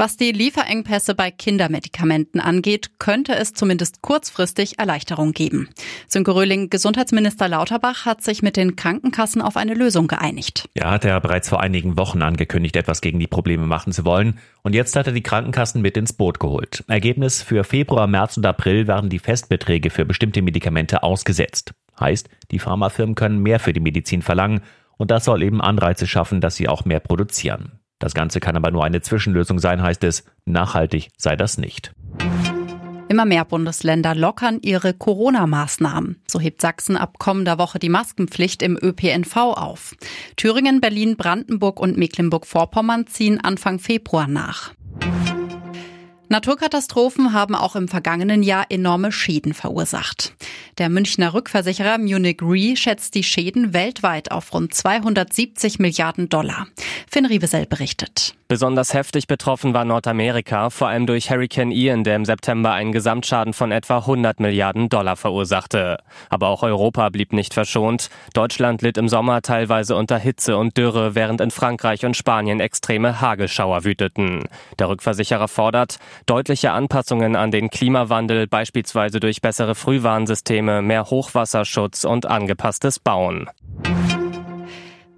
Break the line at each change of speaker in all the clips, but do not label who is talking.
Was die Lieferengpässe bei Kindermedikamenten angeht, könnte es zumindest kurzfristig Erleichterung geben. Sönke Röhling, Gesundheitsminister Lauterbach hat sich mit den Krankenkassen auf eine Lösung geeinigt.
Ja, hat er bereits vor einigen Wochen angekündigt, etwas gegen die Probleme machen zu wollen. Und jetzt hat er die Krankenkassen mit ins Boot geholt. Ergebnis für Februar, März und April werden die Festbeträge für bestimmte Medikamente ausgesetzt. Heißt, die Pharmafirmen können mehr für die Medizin verlangen und das soll eben Anreize schaffen, dass sie auch mehr produzieren. Das Ganze kann aber nur eine Zwischenlösung sein, heißt es. Nachhaltig sei das nicht.
Immer mehr Bundesländer lockern ihre Corona-Maßnahmen. So hebt Sachsen ab kommender Woche die Maskenpflicht im ÖPNV auf. Thüringen, Berlin, Brandenburg und Mecklenburg-Vorpommern ziehen Anfang Februar nach. Naturkatastrophen haben auch im vergangenen Jahr enorme Schäden verursacht. Der Münchner Rückversicherer Munich Re schätzt die Schäden weltweit auf rund 270 Milliarden Dollar. Finn Riebesell berichtet.
Besonders heftig betroffen war Nordamerika, vor allem durch Hurricane Ian, der im September einen Gesamtschaden von etwa 100 Milliarden Dollar verursachte. Aber auch Europa blieb nicht verschont. Deutschland litt im Sommer teilweise unter Hitze und Dürre, während in Frankreich und Spanien extreme Hagelschauer wüteten. Der Rückversicherer fordert deutliche Anpassungen an den Klimawandel, beispielsweise durch bessere Frühwarnsysteme, mehr Hochwasserschutz und angepasstes Bauen.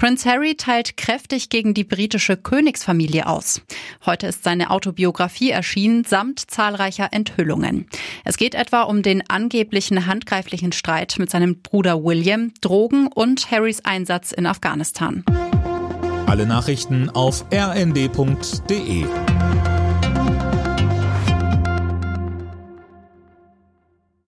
Prince Harry teilt kräftig gegen die britische Königsfamilie aus. Heute ist seine Autobiografie erschienen, samt zahlreicher Enthüllungen. Es geht etwa um den angeblichen handgreiflichen Streit mit seinem Bruder William, Drogen und Harrys Einsatz in Afghanistan.
Alle Nachrichten auf rnd.de